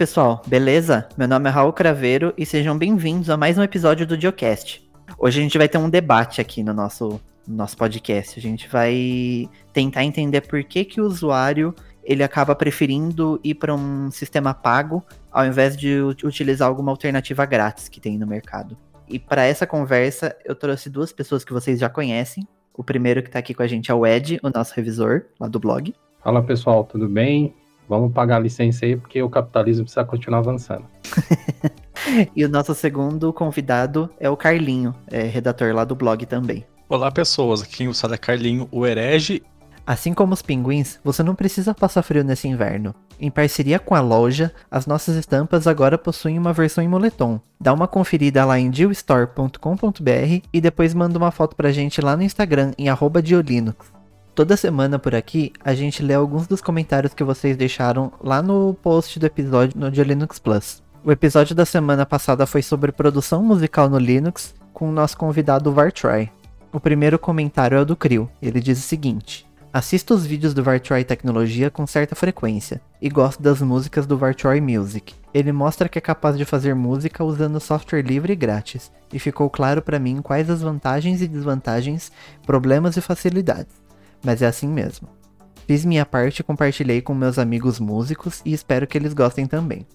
pessoal, beleza? Meu nome é Raul Craveiro e sejam bem-vindos a mais um episódio do Diocast. Hoje a gente vai ter um debate aqui no nosso, no nosso podcast. A gente vai tentar entender por que, que o usuário ele acaba preferindo ir para um sistema pago ao invés de utilizar alguma alternativa grátis que tem no mercado. E para essa conversa, eu trouxe duas pessoas que vocês já conhecem. O primeiro que está aqui com a gente é o Ed, o nosso revisor lá do blog. Fala pessoal, tudo bem? Vamos pagar a licença aí porque o capitalismo precisa continuar avançando. e o nosso segundo convidado é o Carlinho, é redator lá do blog também. Olá pessoas, aqui quem fala é Carlinho, o herege Assim como os pinguins, você não precisa passar frio nesse inverno. Em parceria com a loja, as nossas estampas agora possuem uma versão em moletom. Dá uma conferida lá em dillstore.com.br e depois manda uma foto pra gente lá no Instagram em @diolinux. Toda semana por aqui, a gente lê alguns dos comentários que vocês deixaram lá no post do episódio no Diolinux Plus. O episódio da semana passada foi sobre produção musical no Linux, com o nosso convidado Vartry. O primeiro comentário é o do Crio. Ele diz o seguinte: Assisto os vídeos do Vartroy Tecnologia com certa frequência, e gosto das músicas do Vartroy Music. Ele mostra que é capaz de fazer música usando software livre e grátis, e ficou claro para mim quais as vantagens e desvantagens, problemas e facilidades. Mas é assim mesmo. Fiz minha parte e compartilhei com meus amigos músicos e espero que eles gostem também.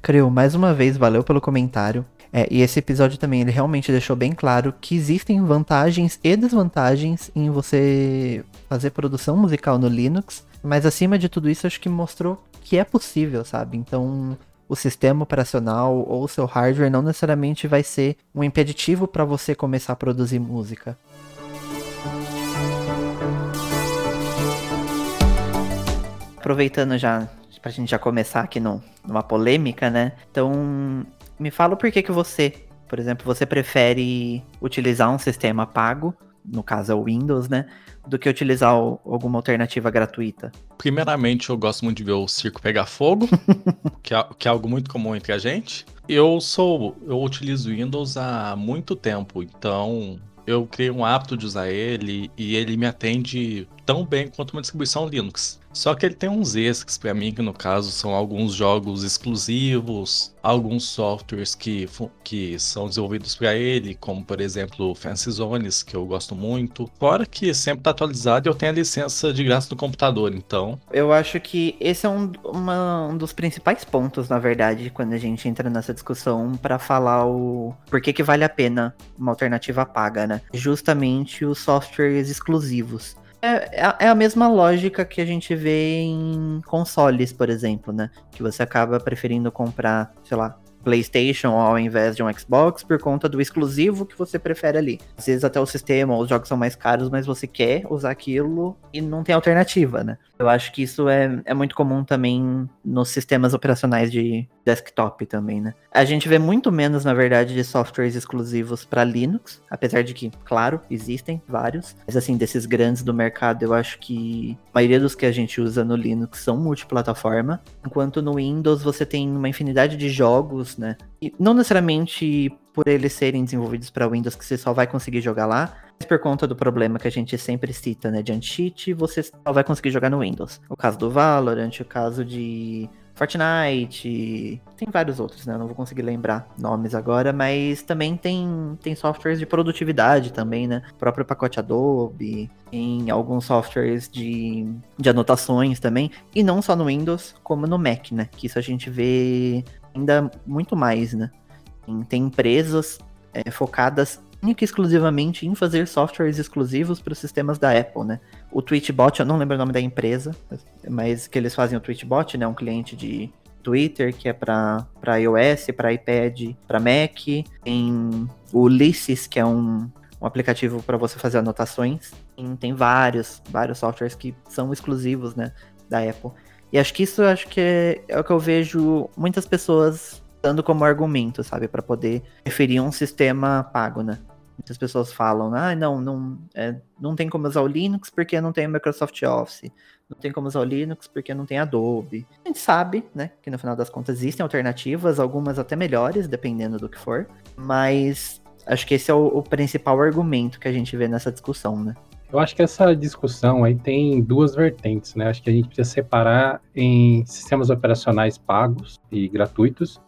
Creu, mais uma vez, valeu pelo comentário. É, e esse episódio também ele realmente deixou bem claro que existem vantagens e desvantagens em você fazer produção musical no Linux, mas acima de tudo isso acho que mostrou que é possível, sabe? Então o sistema operacional ou o seu hardware não necessariamente vai ser um impeditivo para você começar a produzir música. Aproveitando já pra gente já começar aqui no, numa polêmica, né? Então, me fala por que que você, por exemplo, você prefere utilizar um sistema pago, no caso é o Windows, né? Do que utilizar alguma alternativa gratuita? Primeiramente, eu gosto muito de ver o circo pegar fogo, que, é, que é algo muito comum entre a gente. Eu sou, eu utilizo Windows há muito tempo, então eu criei um hábito de usar ele e ele me atende tão bem quanto uma distribuição Linux. Só que ele tem uns extras para mim, que no caso são alguns jogos exclusivos, alguns softwares que, que são desenvolvidos para ele, como por exemplo Fancy Zones, que eu gosto muito. Fora que sempre está atualizado e eu tenho a licença de graça no computador, então. Eu acho que esse é um, uma, um dos principais pontos, na verdade, quando a gente entra nessa discussão para falar o por que, que vale a pena uma alternativa paga, né? Justamente os softwares exclusivos. É, é, é a mesma lógica que a gente vê em consoles, por exemplo, né? Que você acaba preferindo comprar, sei lá, PlayStation ao invés de um Xbox por conta do exclusivo que você prefere ali. Às vezes até o sistema, os jogos são mais caros, mas você quer usar aquilo e não tem alternativa, né? Eu acho que isso é, é muito comum também nos sistemas operacionais de desktop também, né? A gente vê muito menos, na verdade, de softwares exclusivos para Linux, apesar de que, claro, existem vários, mas assim, desses grandes do mercado, eu acho que a maioria dos que a gente usa no Linux são multiplataforma, enquanto no Windows você tem uma infinidade de jogos né? E não necessariamente por eles serem desenvolvidos para Windows que você só vai conseguir jogar lá, mas por conta do problema que a gente sempre cita, né, de anti-cheat, você só vai conseguir jogar no Windows. O caso do Valorant, o caso de Fortnite, tem vários outros, né? Eu não vou conseguir lembrar nomes agora, mas também tem, tem softwares de produtividade também, né? O próprio pacote Adobe, tem alguns softwares de, de anotações também, e não só no Windows, como no Mac, né? Que isso a gente vê ainda muito mais, né? Tem, empresas é, focadas única e exclusivamente em fazer softwares exclusivos para os sistemas da Apple, né? O Tweetbot, eu não lembro o nome da empresa, mas que eles fazem o Tweetbot, né? Um cliente de Twitter que é para iOS, para iPad, para Mac. Tem o Ulysses, que é um, um aplicativo para você fazer anotações. Tem, tem vários, vários softwares que são exclusivos, né? Da Apple. E acho que isso acho que é, é o que eu vejo muitas pessoas dando como argumento, sabe, para poder referir um sistema pago, né? Muitas pessoas falam, ah, não, não, é, não tem como usar o Linux porque não tem o Microsoft Office. Não tem como usar o Linux porque não tem Adobe. A gente sabe, né, que no final das contas existem alternativas, algumas até melhores, dependendo do que for. Mas acho que esse é o, o principal argumento que a gente vê nessa discussão, né? Eu acho que essa discussão aí tem duas vertentes, né? Acho que a gente precisa separar em sistemas operacionais pagos e gratuitos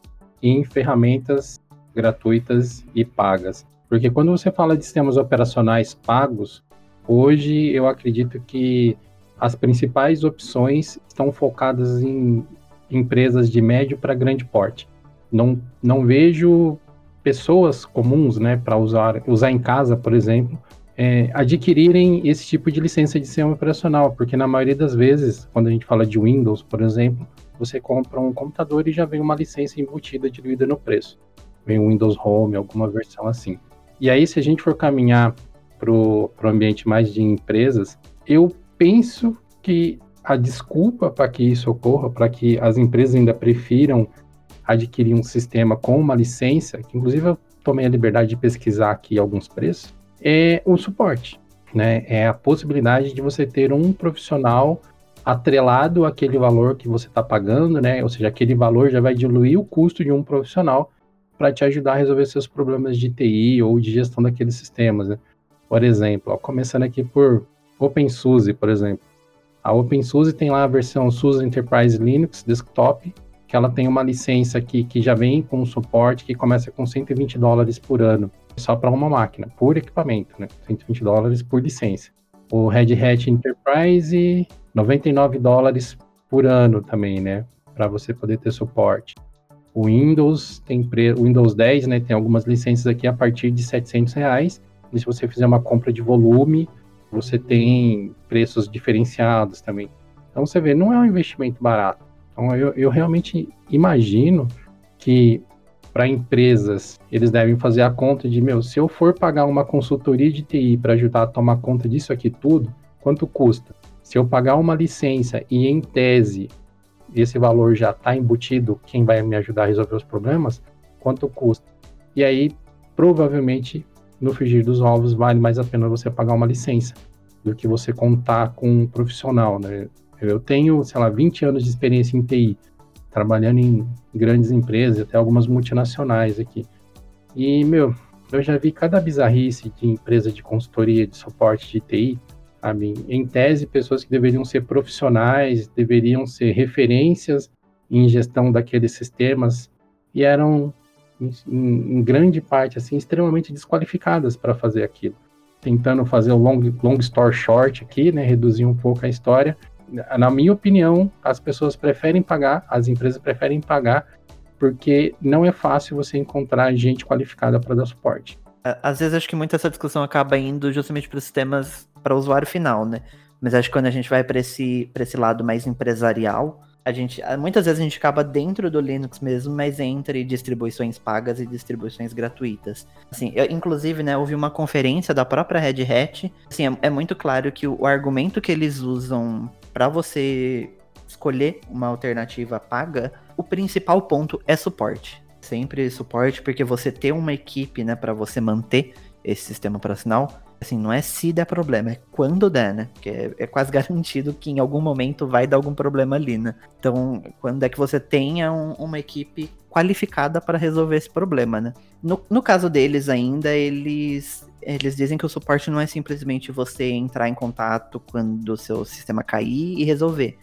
e em ferramentas gratuitas e pagas. Porque quando você fala de sistemas operacionais pagos, hoje eu acredito que as principais opções estão focadas em empresas de médio para grande porte. Não, não vejo pessoas comuns, né, para usar, usar em casa, por exemplo, é, adquirirem esse tipo de licença de sistema operacional, porque na maioria das vezes, quando a gente fala de Windows, por exemplo, você compra um computador e já vem uma licença embutida diluída no preço. Vem o Windows Home, alguma versão assim. E aí, se a gente for caminhar para o ambiente mais de empresas, eu penso que a desculpa para que isso ocorra, para que as empresas ainda prefiram adquirir um sistema com uma licença, que inclusive eu tomei a liberdade de pesquisar aqui alguns preços, é o suporte. Né? É a possibilidade de você ter um profissional atrelado àquele valor que você está pagando, né? Ou seja, aquele valor já vai diluir o custo de um profissional para te ajudar a resolver seus problemas de TI ou de gestão daqueles sistemas. Né? Por exemplo, ó, começando aqui por OpenSUSE, por exemplo. A OpenSUSE tem lá a versão SUSE Enterprise Linux Desktop, que ela tem uma licença aqui que já vem com suporte que começa com 120 dólares por ano, só para uma máquina, por equipamento, né? 120 dólares por licença. O Red Hat Enterprise, 99 dólares por ano também, né? Para você poder ter suporte. O Windows tem pre... o Windows 10, né? Tem algumas licenças aqui a partir de 700 reais. E se você fizer uma compra de volume, você tem preços diferenciados também. Então você vê, não é um investimento barato. Então eu, eu realmente imagino que para empresas eles devem fazer a conta de, meu, se eu for pagar uma consultoria de TI para ajudar a tomar conta disso aqui tudo, quanto custa? Se eu pagar uma licença e em tese esse valor já está embutido, quem vai me ajudar a resolver os problemas, quanto custa? E aí, provavelmente, no frigir dos ovos, vale mais a pena você pagar uma licença do que você contar com um profissional, né? Eu tenho, sei lá, 20 anos de experiência em TI, trabalhando em grandes empresas, até algumas multinacionais aqui. E, meu, eu já vi cada bizarrice de empresa de consultoria, de suporte de TI, sabe? Em tese, pessoas que deveriam ser profissionais, deveriam ser referências em gestão daqueles sistemas, e eram, em, em grande parte, assim, extremamente desqualificadas para fazer aquilo. Tentando fazer o long, long story short aqui, né, reduzir um pouco a história, na minha opinião, as pessoas preferem pagar, as empresas preferem pagar, porque não é fácil você encontrar gente qualificada para dar suporte. Às vezes acho que muita essa discussão acaba indo justamente para os sistemas para o usuário final, né? Mas acho que quando a gente vai para esse, esse lado mais empresarial, a gente muitas vezes a gente acaba dentro do Linux mesmo, mas entre distribuições pagas e distribuições gratuitas. Assim, eu, inclusive, né, houve uma conferência da própria Red Hat. Assim, é, é muito claro que o, o argumento que eles usam para você escolher uma alternativa paga, o principal ponto é suporte. Sempre suporte, porque você ter uma equipe, né, para você manter esse sistema operacional, assim, não é se der problema, é quando der, né? Porque é, é, quase garantido que em algum momento vai dar algum problema ali, né? Então, quando é que você tenha um, uma equipe qualificada para resolver esse problema, né? No, no caso deles ainda, eles eles dizem que o suporte não é simplesmente você entrar em contato quando o seu sistema cair e resolver.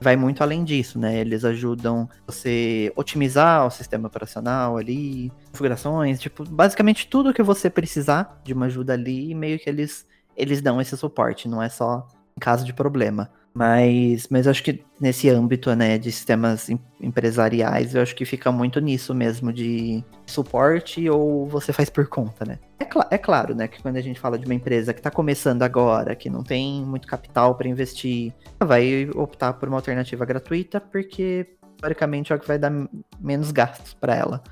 Vai muito além disso, né? Eles ajudam você otimizar o sistema operacional ali, configurações, tipo, basicamente tudo que você precisar de uma ajuda ali, meio que eles eles dão esse suporte, não é só em caso de problema. Mas, mas acho que nesse âmbito, né, de sistemas empresariais, eu acho que fica muito nisso mesmo de suporte ou você faz por conta, né? É, cl é claro, né, que quando a gente fala de uma empresa que está começando agora, que não tem muito capital para investir, vai optar por uma alternativa gratuita, porque teoricamente é o que vai dar menos gastos para ela.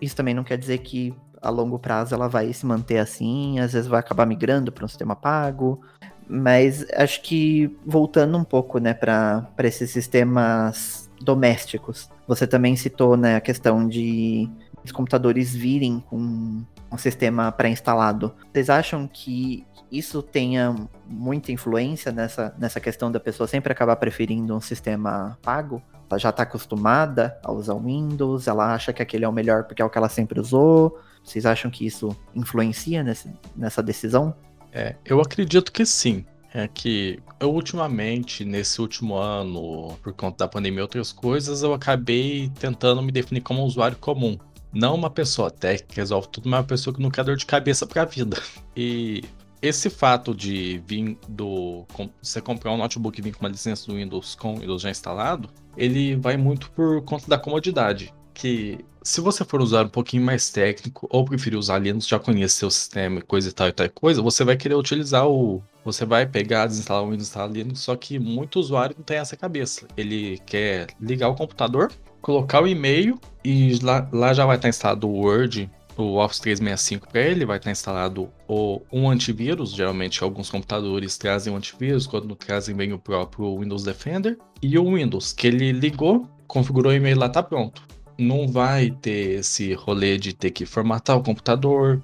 Isso também não quer dizer que a longo prazo ela vai se manter assim, às vezes vai acabar migrando para um sistema pago, mas acho que voltando um pouco, né, para esses sistemas domésticos, você também citou, né, a questão de os computadores virem com um sistema pré-instalado. Vocês acham que isso tenha muita influência nessa, nessa questão da pessoa sempre acabar preferindo um sistema pago? Ela já está acostumada a usar o Windows, ela acha que aquele é o melhor porque é o que ela sempre usou. Vocês acham que isso influencia nesse, nessa decisão? É, eu acredito que sim. É que eu ultimamente, nesse último ano, por conta da pandemia e outras coisas, eu acabei tentando me definir como um usuário comum. Não uma pessoa técnica que resolve tudo, mas uma pessoa que não quer dor de cabeça pra vida. E esse fato de vir do. Você comprar um notebook e vir com uma licença do Windows com o Windows já instalado, ele vai muito por conta da comodidade. Que se você for usar um pouquinho mais técnico ou preferir usar Linux, já conhecer o sistema coisa e tal e tal coisa, você vai querer utilizar o. Você vai pegar, desinstalar o Windows instalar Linux, só que muito usuário não tem essa cabeça. Ele quer ligar o computador, colocar o e-mail e lá, lá já vai estar instalado o Word, o Office 365 para ele, vai estar instalado o, um antivírus. Geralmente, alguns computadores trazem um antivírus, quando trazem bem o próprio Windows Defender. E o Windows, que ele ligou, configurou o e-mail lá, tá pronto. Não vai ter esse rolê de ter que formatar o computador.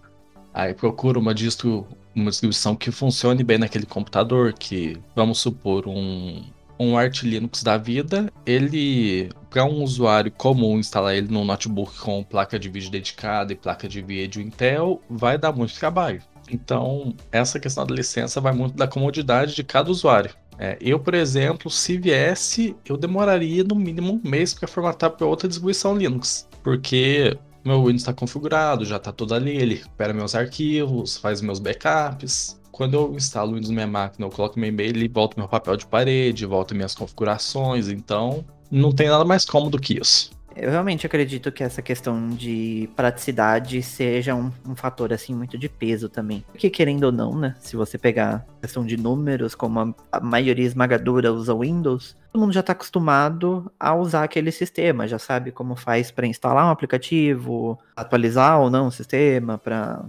Aí procura uma distro, uma distribuição que funcione bem naquele computador, que vamos supor um um Arch Linux da vida, ele para um usuário comum instalar ele num notebook com placa de vídeo dedicada e placa de vídeo Intel vai dar muito trabalho. Então, essa questão da licença vai muito da comodidade de cada usuário. É, eu, por exemplo, se viesse, eu demoraria no mínimo um mês para formatar para outra distribuição Linux, porque meu Windows está configurado, já está tudo ali, ele recupera meus arquivos, faz meus backups quando eu instalo o Windows na minha máquina, eu coloco meu e-mail, ele volta meu papel de parede, volta minhas configurações, então não tem nada mais cômodo que isso. Eu realmente acredito que essa questão de praticidade seja um, um, fator assim muito de peso também. Porque querendo ou não, né? Se você pegar questão de números, como a, a maioria esmagadora usa Windows, todo mundo já está acostumado a usar aquele sistema, já sabe como faz para instalar um aplicativo, atualizar ou não o sistema, para,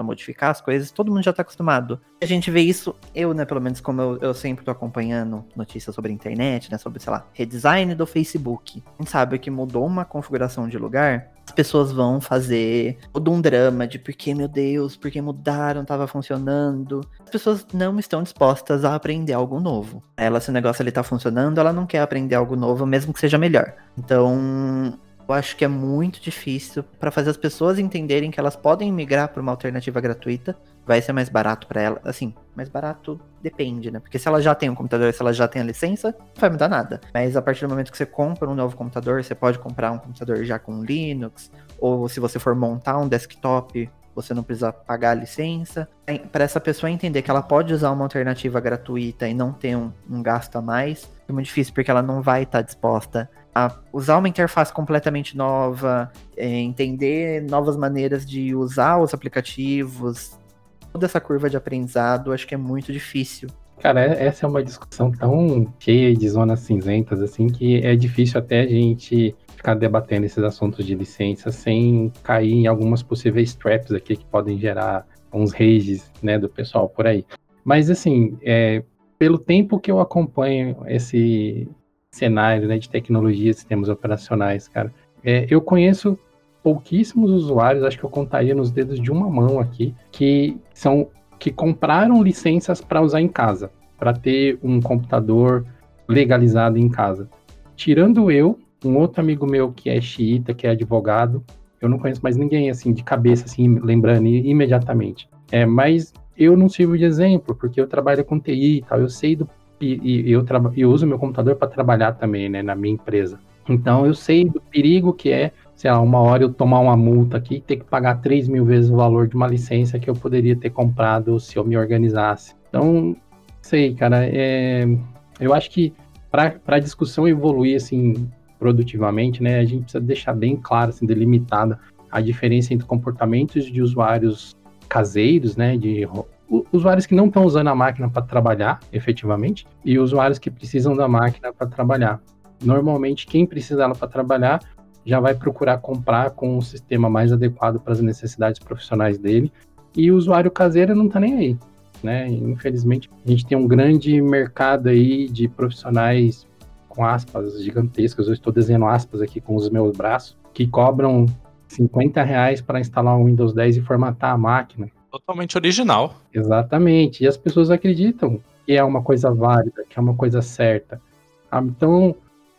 modificar as coisas, todo mundo já está acostumado. A gente vê isso, eu, né, pelo menos como eu, eu sempre tô acompanhando notícias sobre a internet, né, sobre, sei lá, redesign do Facebook. A gente sabe que mudou uma configuração de lugar, as pessoas vão fazer todo um drama de por que, meu Deus, por que mudaram, tava funcionando. As pessoas não estão dispostas a aprender algo novo. Ela, se o negócio ali tá funcionando, ela não quer aprender algo novo, mesmo que seja melhor. Então, eu acho que é muito difícil para fazer as pessoas entenderem que elas podem migrar para uma alternativa gratuita. Vai ser mais barato para elas. Assim, mais barato depende, né? Porque se ela já tem um computador, se ela já tem a licença, não vai mudar nada. Mas a partir do momento que você compra um novo computador, você pode comprar um computador já com Linux, ou se você for montar um desktop, você não precisa pagar a licença. Para essa pessoa entender que ela pode usar uma alternativa gratuita e não ter um, um gasto a mais, é muito difícil porque ela não vai estar tá disposta a usar uma interface completamente nova, é, entender novas maneiras de usar os aplicativos, toda essa curva de aprendizado, acho que é muito difícil. Cara, é, essa é uma discussão tão cheia de zonas cinzentas, assim, que é difícil até a gente ficar debatendo esses assuntos de licença sem cair em algumas possíveis traps aqui que podem gerar uns rages, né, do pessoal por aí. Mas, assim, é, pelo tempo que eu acompanho esse, cenário né, de tecnologia sistemas operacionais, cara. É, eu conheço pouquíssimos usuários, acho que eu contaria nos dedos de uma mão aqui, que são que compraram licenças para usar em casa, para ter um computador legalizado em casa. Tirando eu, um outro amigo meu que é xiita, que é advogado, eu não conheço mais ninguém assim de cabeça, assim, lembrando imediatamente. É, mas eu não sirvo de exemplo, porque eu trabalho com TI e tal, eu sei do e, e eu, eu uso meu computador para trabalhar também, né, na minha empresa. Então eu sei do perigo que é, sei lá, uma hora eu tomar uma multa aqui e ter que pagar 3 mil vezes o valor de uma licença que eu poderia ter comprado se eu me organizasse. Então, sei, cara, é, eu acho que para a discussão evoluir assim produtivamente, né, a gente precisa deixar bem claro, assim, delimitada a diferença entre comportamentos de usuários caseiros, né, de usuários que não estão usando a máquina para trabalhar, efetivamente, e usuários que precisam da máquina para trabalhar. Normalmente, quem precisa dela para trabalhar já vai procurar comprar com um sistema mais adequado para as necessidades profissionais dele, e o usuário caseiro não está nem aí. Né? Infelizmente, a gente tem um grande mercado aí de profissionais com aspas gigantescas, eu estou desenhando aspas aqui com os meus braços, que cobram 50 reais para instalar o Windows 10 e formatar a máquina totalmente original. Exatamente. E as pessoas acreditam que é uma coisa válida, que é uma coisa certa. Ah, então,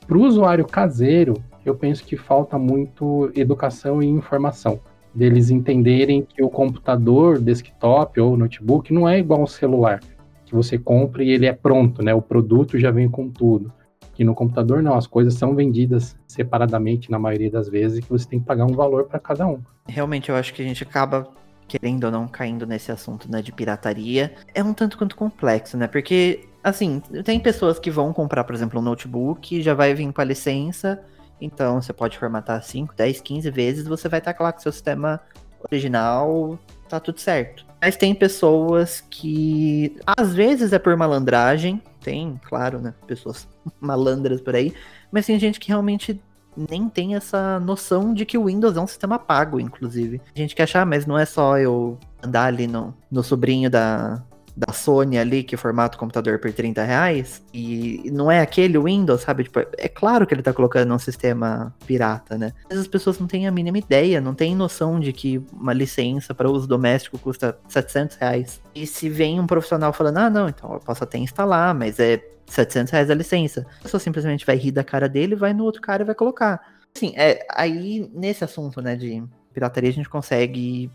para o usuário caseiro, eu penso que falta muito educação e informação. deles entenderem que o computador, desktop ou notebook não é igual ao celular, que você compra e ele é pronto, né? O produto já vem com tudo. Que no computador não, as coisas são vendidas separadamente na maioria das vezes e que você tem que pagar um valor para cada um. Realmente eu acho que a gente acaba querendo ou não caindo nesse assunto, né, de pirataria. É um tanto quanto complexo, né? Porque assim, tem pessoas que vão comprar, por exemplo, um notebook, já vai vir com a licença, então você pode formatar 5, 10, 15 vezes, você vai estar lá com seu sistema original, tá tudo certo. Mas tem pessoas que às vezes é por malandragem, tem, claro, né, pessoas malandras por aí, mas tem gente que realmente nem tem essa noção de que o Windows é um sistema pago, inclusive. A gente quer achar, ah, mas não é só eu andar ali no, no sobrinho da, da Sony ali que formata o computador por 30 reais e não é aquele Windows, sabe? Tipo, é claro que ele tá colocando um sistema pirata, né? Mas as pessoas não têm a mínima ideia, não têm noção de que uma licença para uso doméstico custa 700 reais. E se vem um profissional falando, ah, não, então eu posso até instalar, mas é 700 reais a licença. A pessoa simplesmente vai rir da cara dele, vai no outro cara e vai colocar. Assim, é, aí nesse assunto, né, de pirataria, a gente consegue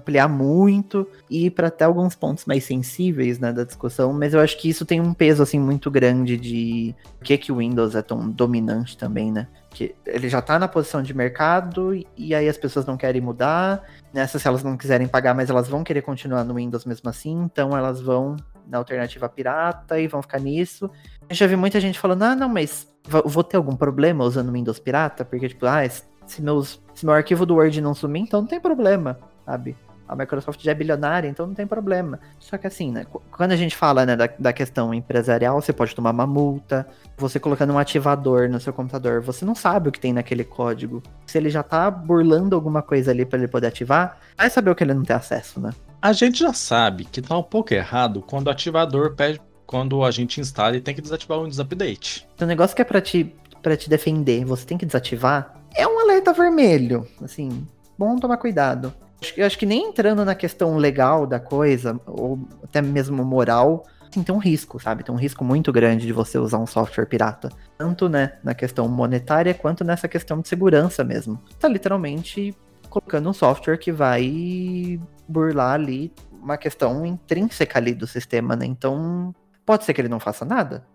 ampliar muito e para até alguns pontos mais sensíveis né, da discussão, mas eu acho que isso tem um peso assim muito grande de por que, que o Windows é tão dominante também, né? Que ele já está na posição de mercado e aí as pessoas não querem mudar. Nessa, se elas não quiserem pagar, mas elas vão querer continuar no Windows mesmo assim, então elas vão na alternativa pirata e vão ficar nisso. Eu já vi muita gente falando, ah, não, mas vou ter algum problema usando o Windows pirata? Porque, tipo, ah, se, meus, se meu arquivo do Word não sumir, então não tem problema, sabe? A Microsoft já é bilionária, então não tem problema. Só que assim, né, quando a gente fala né, da, da questão empresarial, você pode tomar uma multa, você colocando um ativador no seu computador, você não sabe o que tem naquele código. Se ele já tá burlando alguma coisa ali para ele poder ativar, vai saber o que ele não tem acesso, né? A gente já sabe que tá um pouco errado quando o ativador pede, quando a gente instala e tem que desativar o Windows Update. O negócio que é para te, pra te defender, você tem que desativar, é um alerta vermelho. Assim, bom tomar cuidado. Eu acho que nem entrando na questão legal da coisa, ou até mesmo moral, assim, tem um risco, sabe? Tem um risco muito grande de você usar um software pirata. Tanto, né, na questão monetária, quanto nessa questão de segurança mesmo. Tá literalmente colocando um software que vai burlar ali uma questão intrínseca ali do sistema, né? Então, pode ser que ele não faça nada?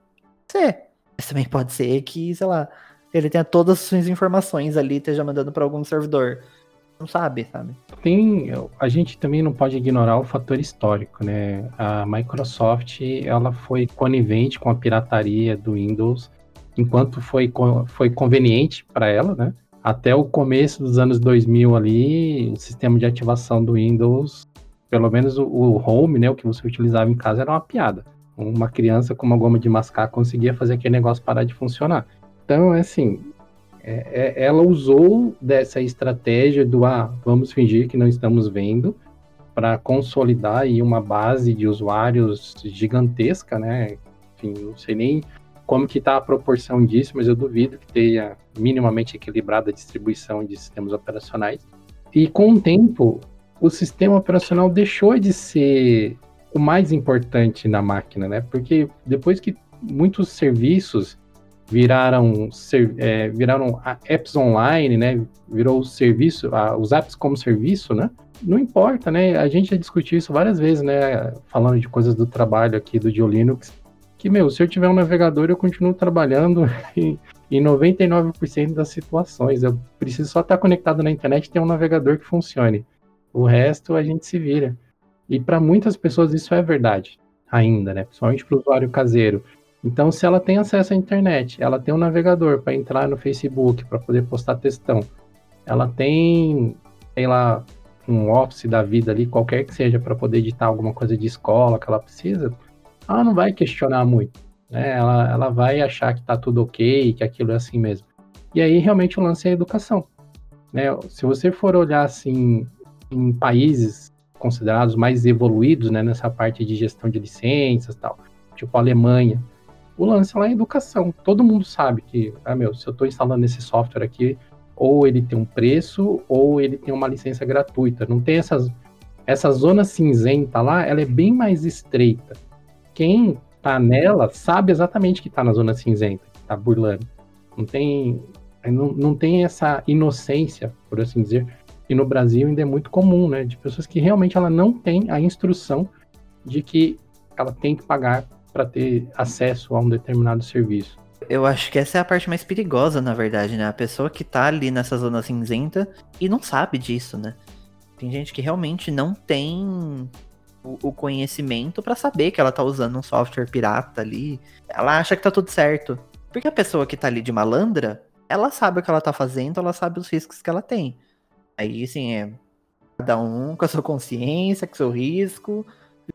Pode Mas também pode ser que, sei lá, ele tenha todas as suas informações ali, esteja mandando para algum servidor não sabe, sabe? Tem, a gente também não pode ignorar o fator histórico, né? A Microsoft, ela foi conivente com a pirataria do Windows enquanto foi, foi conveniente para ela, né? Até o começo dos anos 2000 ali, o sistema de ativação do Windows, pelo menos o, o Home, né, o que você utilizava em casa era uma piada. Uma criança com uma goma de mascar conseguia fazer aquele negócio parar de funcionar. Então, é assim, é, é, ela usou dessa estratégia do ah, vamos fingir que não estamos vendo para consolidar aí uma base de usuários gigantesca, né? Enfim, não sei nem como que está a proporção disso, mas eu duvido que tenha minimamente equilibrada a distribuição de sistemas operacionais. E com o tempo, o sistema operacional deixou de ser o mais importante na máquina, né? Porque depois que muitos serviços viraram, é, viraram apps online, né? Virou serviço, os apps como serviço, né? Não importa, né? A gente já discutiu isso várias vezes, né? Falando de coisas do trabalho aqui do Linux, que, meu, se eu tiver um navegador, eu continuo trabalhando em, em 99% das situações. Eu preciso só estar conectado na internet e ter um navegador que funcione. O resto a gente se vira. E para muitas pessoas isso é verdade ainda, né? Principalmente para o usuário caseiro. Então, se ela tem acesso à internet, ela tem um navegador para entrar no Facebook, para poder postar textão, ela tem, sei lá, um Office da vida ali, qualquer que seja, para poder editar alguma coisa de escola que ela precisa, ela não vai questionar muito. Né? Ela, ela vai achar que está tudo ok, que aquilo é assim mesmo. E aí, realmente, o lance é a educação. Né? Se você for olhar assim em países considerados mais evoluídos né, nessa parte de gestão de licenças tal, tipo a Alemanha, o lance lá é educação. Todo mundo sabe que, ah, meu, se eu estou instalando esse software aqui, ou ele tem um preço, ou ele tem uma licença gratuita. Não tem essas. Essa zona cinzenta lá, ela é bem mais estreita. Quem tá nela sabe exatamente que tá na zona cinzenta, que tá burlando. Não tem, não, não tem essa inocência, por assim dizer, e no Brasil ainda é muito comum, né? De pessoas que realmente ela não tem a instrução de que ela tem que pagar para ter acesso a um determinado serviço. Eu acho que essa é a parte mais perigosa, na verdade, né? A pessoa que tá ali nessa zona cinzenta e não sabe disso, né? Tem gente que realmente não tem o, conhecimento para saber que ela tá usando um software pirata ali. Ela acha que tá tudo certo. Porque a pessoa que tá ali de malandra, ela sabe o que ela tá fazendo, ela sabe os riscos que ela tem. Aí, assim, é cada um com a sua consciência, com o seu risco,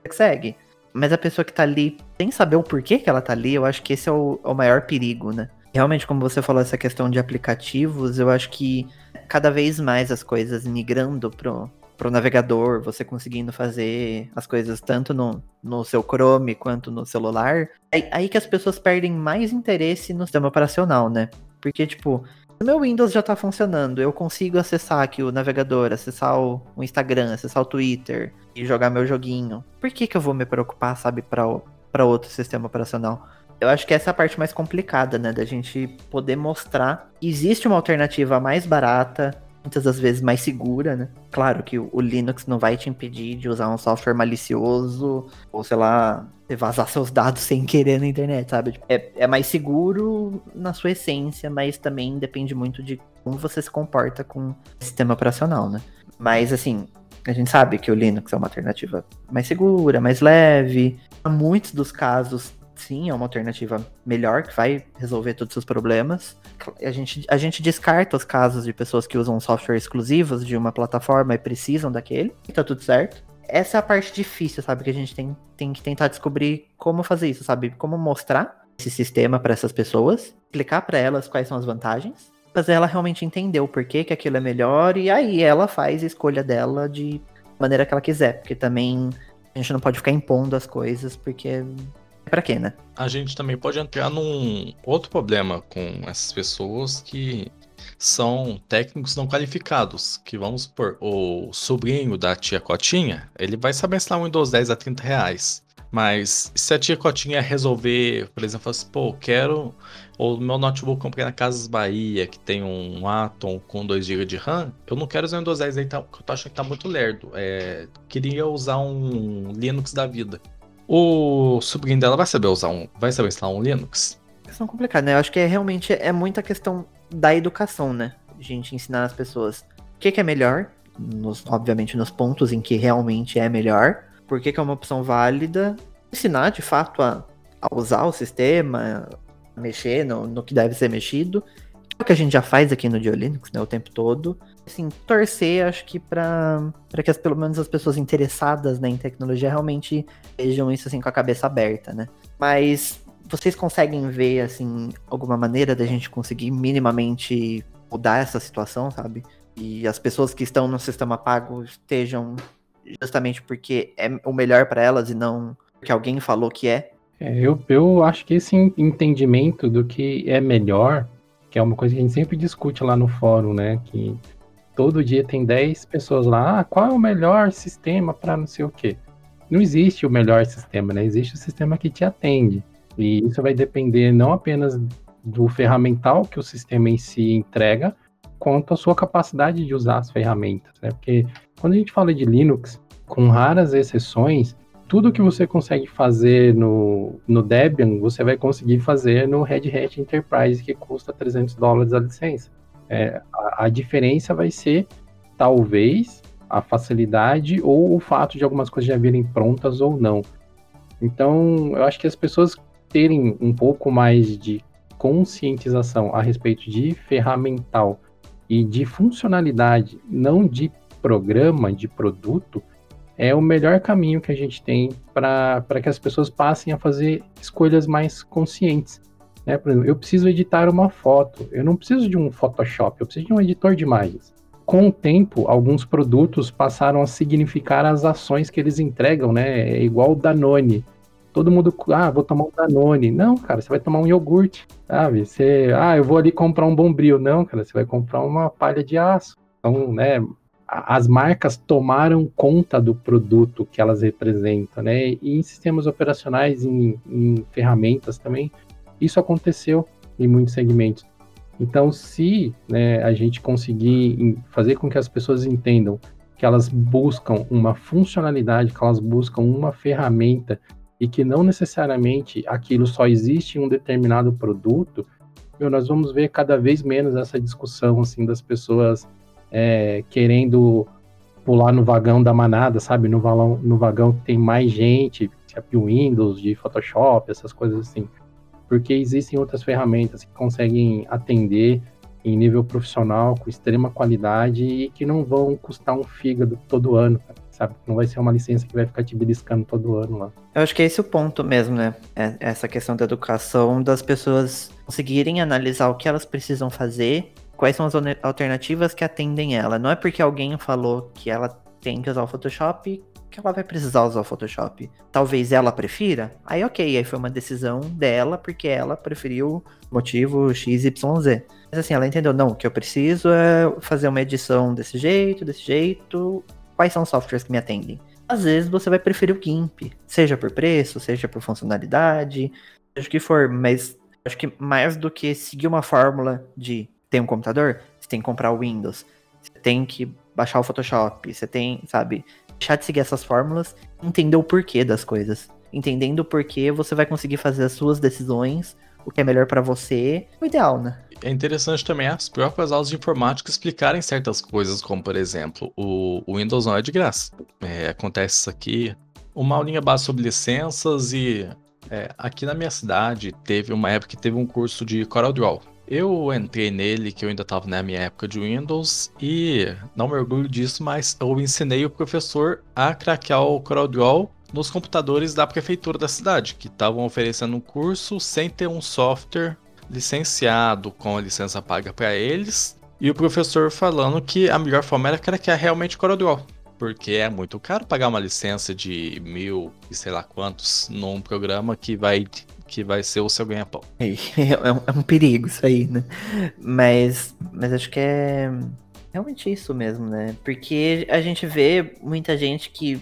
que segue. Mas a pessoa que tá ali, sem saber o porquê que ela tá ali, eu acho que esse é o, é o maior perigo, né? Realmente, como você falou, essa questão de aplicativos, eu acho que cada vez mais as coisas migrando pro, pro navegador, você conseguindo fazer as coisas tanto no, no seu Chrome quanto no celular, é aí que as pessoas perdem mais interesse no sistema operacional, né? Porque, tipo, meu Windows já tá funcionando, eu consigo acessar aqui o navegador, acessar o, Instagram, acessar o Twitter e jogar meu joguinho. Por que que eu vou me preocupar, sabe, para outro sistema operacional? Eu acho que essa é a parte mais complicada, né, da gente poder mostrar que existe uma alternativa mais barata, muitas das vezes mais segura, né? Claro que o Linux não vai te impedir de usar um software malicioso, ou sei lá, vazar seus dados sem querer na internet, sabe? Tipo, é, é mais seguro na sua essência, mas também depende muito de como você se comporta com o sistema operacional, né? Mas assim, a gente sabe que o Linux é uma alternativa mais segura, mais leve. Em muitos dos casos sim, é uma alternativa melhor, que vai resolver todos os seus problemas. A gente, a gente descarta os casos de pessoas que usam software exclusivos de uma plataforma e precisam daquele, e tá tudo certo. Essa é a parte difícil, sabe? Que a gente tem, tem que tentar descobrir como fazer isso, sabe? Como mostrar esse sistema para essas pessoas, explicar para elas quais são as vantagens, fazer ela realmente entender o porquê que aquilo é melhor, e aí ela faz a escolha dela de maneira que ela quiser, porque também a gente não pode ficar impondo as coisas, porque para quê, né? A gente também pode entrar num outro problema com essas pessoas que são técnicos não qualificados, que vamos por o sobrinho da tia Cotinha, ele vai saber instalar um Windows 10 a 30 reais. Mas se a tia Cotinha resolver, por exemplo, assim, pô, quero o meu notebook comprei na Casas Bahia, que tem um Atom com 2 GB de RAM, eu não quero usar o Windows 10 aí, tá, eu tô achando que tá muito lerdo. É, queria usar um Linux da vida. O sobrinho dela vai saber usar um. Vai saber instalar um Linux? Questão complicada, né? Eu acho que é realmente é muita questão da educação, né? A gente ensinar as pessoas o que, que é melhor, nos, obviamente nos pontos em que realmente é melhor, por que, que é uma opção válida, ensinar de fato a, a usar o sistema, mexer no, no que deve ser mexido, é o que a gente já faz aqui no Linux, né, o tempo todo. Assim, torcer, acho que para que as, pelo menos as pessoas interessadas né, em tecnologia realmente vejam isso assim com a cabeça aberta, né? Mas vocês conseguem ver, assim, alguma maneira da gente conseguir minimamente mudar essa situação, sabe? E as pessoas que estão no sistema pago estejam justamente porque é o melhor para elas e não porque alguém falou que é? é eu, eu acho que esse entendimento do que é melhor que é uma coisa que a gente sempre discute lá no fórum, né? Que todo dia tem 10 pessoas lá, ah, qual é o melhor sistema para não sei o quê? Não existe o melhor sistema, né? Existe o sistema que te atende. E isso vai depender não apenas do ferramental que o sistema em si entrega, quanto a sua capacidade de usar as ferramentas, né? Porque quando a gente fala de Linux, com raras exceções, tudo que você consegue fazer no, no Debian, você vai conseguir fazer no Red Hat Enterprise, que custa 300 dólares a licença. É, a, a, diferença vai ser, talvez, a facilidade ou o fato de algumas coisas já virem prontas ou não. Então, eu acho que as pessoas terem um pouco mais de conscientização a respeito de ferramental e de funcionalidade, não de programa, de produto, é o melhor caminho que a gente tem para que as pessoas passem a fazer escolhas mais conscientes. Né? Por exemplo, eu preciso editar uma foto, eu não preciso de um Photoshop, eu preciso de um editor de imagens. Com o tempo, alguns produtos passaram a significar as ações que eles entregam, né? É igual o Danone. Todo mundo, ah, vou tomar um Danone. Não, cara, você vai tomar um iogurte, sabe? Você, ah, eu vou ali comprar um Bombril. Não, cara, você vai comprar uma palha de aço. Então, né, as marcas tomaram conta do produto que elas representam, né? E em sistemas operacionais, em, em ferramentas também, isso aconteceu em muitos segmentos. Então, se né, a gente conseguir fazer com que as pessoas entendam que elas buscam uma funcionalidade, que elas buscam uma ferramenta e que não necessariamente aquilo só existe em um determinado produto, meu, nós vamos ver cada vez menos essa discussão assim das pessoas é, querendo pular no vagão da manada, sabe? No vagão, no vagão que tem mais gente, tipo Windows, de Photoshop, essas coisas assim. Porque existem outras ferramentas que conseguem atender em nível profissional, com extrema qualidade e que não vão custar um fígado todo ano, sabe? Não vai ser uma licença que vai ficar te beliscando todo ano lá. Eu acho que é esse o ponto mesmo, né? É essa questão da educação, das pessoas conseguirem analisar o que elas precisam fazer, quais são as alternativas que atendem ela. Não é porque alguém falou que ela tem que usar o Photoshop que ela vai precisar usar o Photoshop. Talvez ela prefira, aí ok, aí foi uma decisão dela, porque ela preferiu motivo XYZ. Mas assim, ela entendeu, não, o que eu preciso é fazer uma edição desse jeito, desse jeito. Quais são os softwares que me atendem? Às vezes você vai preferir o GIMP, seja por preço, seja por funcionalidade, seja o que for, mas acho que mais do que seguir uma fórmula de ter um computador, você tem que comprar o Windows, você tem que baixar o Photoshop, você tem, sabe, deixar de seguir essas fórmulas, entender o porquê das coisas. Entendendo o porquê, você vai conseguir fazer as suas decisões, o que é melhor para você, o ideal, né? É interessante também as próprias aulas de informática explicarem certas coisas, como por exemplo, o, o Windows não é de graça. É, acontece isso aqui, uma aulinha base sobre licenças e é, aqui na minha cidade teve uma época que teve um curso de CorelDRAW. Eu entrei nele, que eu ainda estava na minha época de Windows, e não me orgulho disso, mas eu ensinei o professor a craquear o CorelDRAW nos computadores da prefeitura da cidade, que estavam oferecendo um curso sem ter um software licenciado com a licença paga para eles, e o professor falando que a melhor forma era craquear realmente o CorelDRAW porque é muito caro pagar uma licença de mil e sei lá quantos num programa que vai que vai ser o seu ganha-pão. É, é, um, é, um, perigo isso aí, né? Mas, mas acho que é realmente isso mesmo, né? Porque a gente vê muita gente que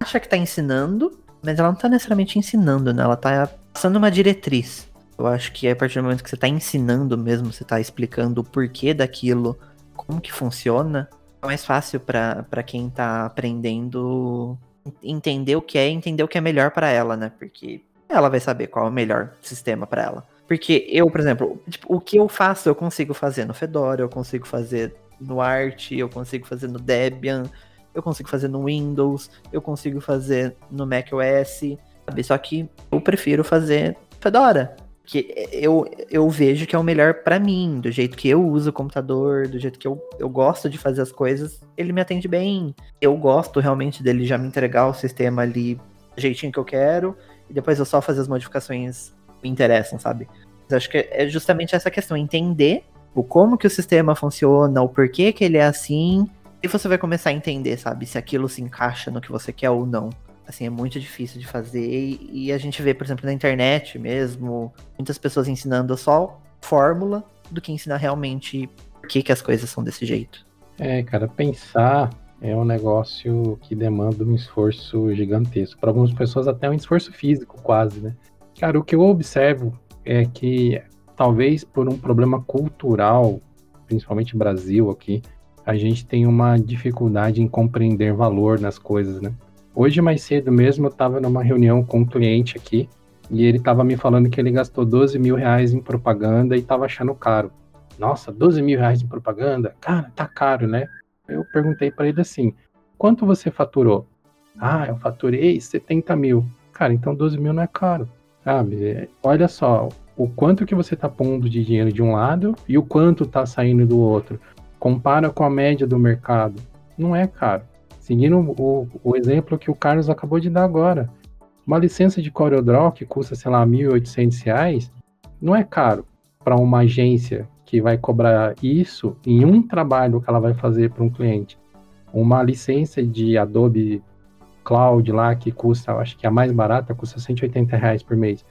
acha que tá ensinando, mas ela não tá necessariamente ensinando, né? Ela tá passando uma diretriz. Eu acho que a partir do momento que você tá ensinando mesmo, você tá explicando o porquê daquilo, como que funciona, é mais fácil para quem tá aprendendo entender o que é entender o que é melhor para ela, né? Porque ela vai saber qual é o melhor sistema para ela. Porque eu, por exemplo, tipo, o que eu faço, eu consigo fazer no Fedora, eu consigo fazer no Arch, eu consigo fazer no Debian, eu consigo fazer no Windows, eu consigo fazer no macOS, sabe? Só que eu prefiro fazer Fedora. Que eu, eu vejo que é o melhor para mim, do jeito que eu uso o computador, do jeito que eu, eu gosto de fazer as coisas, ele me atende bem. Eu gosto realmente dele já me entregar o sistema ali do jeitinho que eu quero e depois eu só fazer as modificações que me interessam, sabe? Acho que é justamente essa questão, entender o como que o sistema funciona, o porquê que ele é assim, e você vai começar a entender, sabe, se aquilo se encaixa no que você quer ou não. Assim, é muito difícil de fazer e a gente vê, por exemplo, na internet mesmo, muitas pessoas ensinando só fórmula do que ensinar realmente por que, que as coisas são desse jeito. É, cara, pensar é um negócio que demanda um esforço gigantesco. Para algumas pessoas, até um esforço físico, quase, né? Cara, o que eu observo é que, talvez por um problema cultural, principalmente Brasil aqui, a gente tem uma dificuldade em compreender valor nas coisas, né? Hoje, mais cedo mesmo, eu estava numa reunião com um cliente aqui e ele estava me falando que ele gastou 12 mil reais em propaganda e estava achando caro. Nossa, 12 mil reais em propaganda? Cara, tá caro, né? Eu perguntei para ele assim: quanto você faturou? Ah, eu faturei 70 mil. Cara, então 12 mil não é caro, sabe? Olha só, o quanto que você está pondo de dinheiro de um lado e o quanto está saindo do outro. Compara com a média do mercado. Não é caro. Seguindo o, o exemplo que o Carlos acabou de dar agora. Uma licença de CorelDRAW que custa, sei lá, R$ 1.800, não é caro para uma agência que vai cobrar isso em um trabalho que ela vai fazer para um cliente. Uma licença de Adobe Cloud lá que custa, acho que a mais barata custa 180 reais por mês.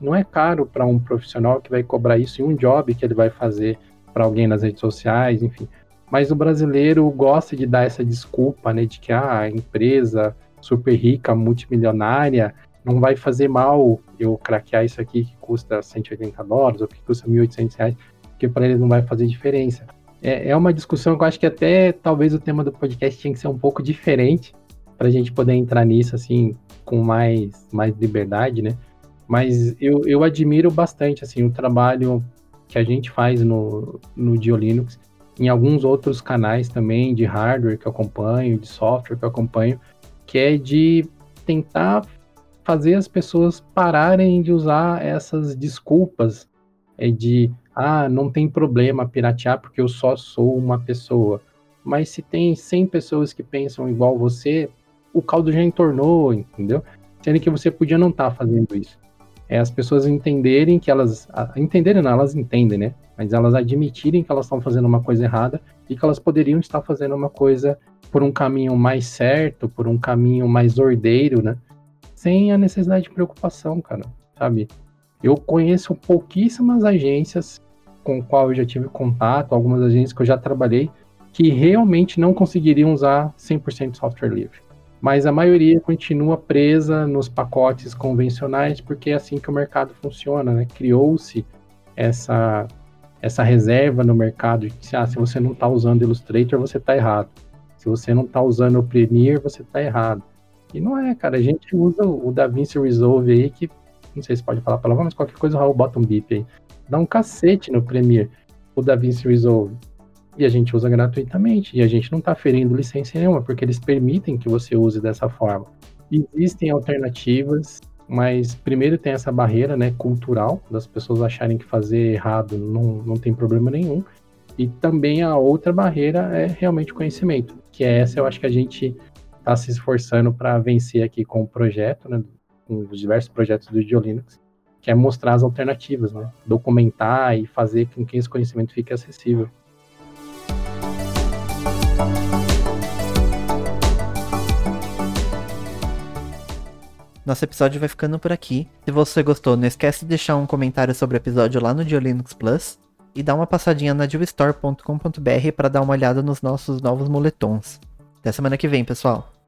Não é caro para um profissional que vai cobrar isso em um job que ele vai fazer para alguém nas redes sociais, enfim. Mas o brasileiro gosta de dar essa desculpa, né, de que ah, a empresa super rica, multimilionária, não vai fazer mal eu craquear isso aqui que custa 180 dólares ou que custa 1.800 reais porque para eles não vai fazer diferença. É, é uma discussão que eu acho que até talvez o tema do podcast tinha que ser um pouco diferente para a gente poder entrar nisso assim com mais, mais liberdade, né? Mas eu, eu admiro bastante assim o trabalho que a gente faz no, no Diolinux, em alguns outros canais também de hardware que eu acompanho, de software que eu acompanho, que é de tentar fazer as pessoas pararem de usar essas desculpas é de ah, não tem problema piratear porque eu só sou uma pessoa. Mas se tem 100 pessoas que pensam igual você, o caldo já entornou, entendeu? Sendo que você podia não estar tá fazendo isso. É as pessoas entenderem que elas. Entenderem, não, elas entendem, né? Mas elas admitirem que elas estão fazendo uma coisa errada e que elas poderiam estar fazendo uma coisa por um caminho mais certo, por um caminho mais ordeiro, né? Sem a necessidade de preocupação, cara, sabe? Eu conheço pouquíssimas agências com qual eu já tive contato, algumas agências que eu já trabalhei, que realmente não conseguiriam usar 100% software livre. Mas a maioria continua presa nos pacotes convencionais, porque é assim que o mercado funciona, né? Criou-se essa, essa reserva no mercado de que ah, se você não está usando Illustrator, você está errado. Se você não está usando o Premiere, você está errado. E não é, cara. A gente usa o DaVinci Resolve aí, que não sei se pode falar palavrão, mas qualquer coisa o Raul bota um bip aí. Dá um cacete no Premiere, o DaVinci Resolve. E a gente usa gratuitamente. E a gente não está ferindo licença nenhuma, porque eles permitem que você use dessa forma. Existem alternativas, mas primeiro tem essa barreira né, cultural, das pessoas acharem que fazer errado não, não tem problema nenhum. E também a outra barreira é realmente o conhecimento, que é essa eu acho que a gente está se esforçando para vencer aqui com o projeto, né, com os diversos projetos do Geolinux, que é mostrar as alternativas, né? Documentar e fazer com que esse conhecimento fique acessível. Nosso episódio vai ficando por aqui. Se você gostou, não esquece de deixar um comentário sobre o episódio lá no Geolinux Plus e dá uma passadinha na geostore.com.br para dar uma olhada nos nossos novos moletons. Até semana que vem, pessoal.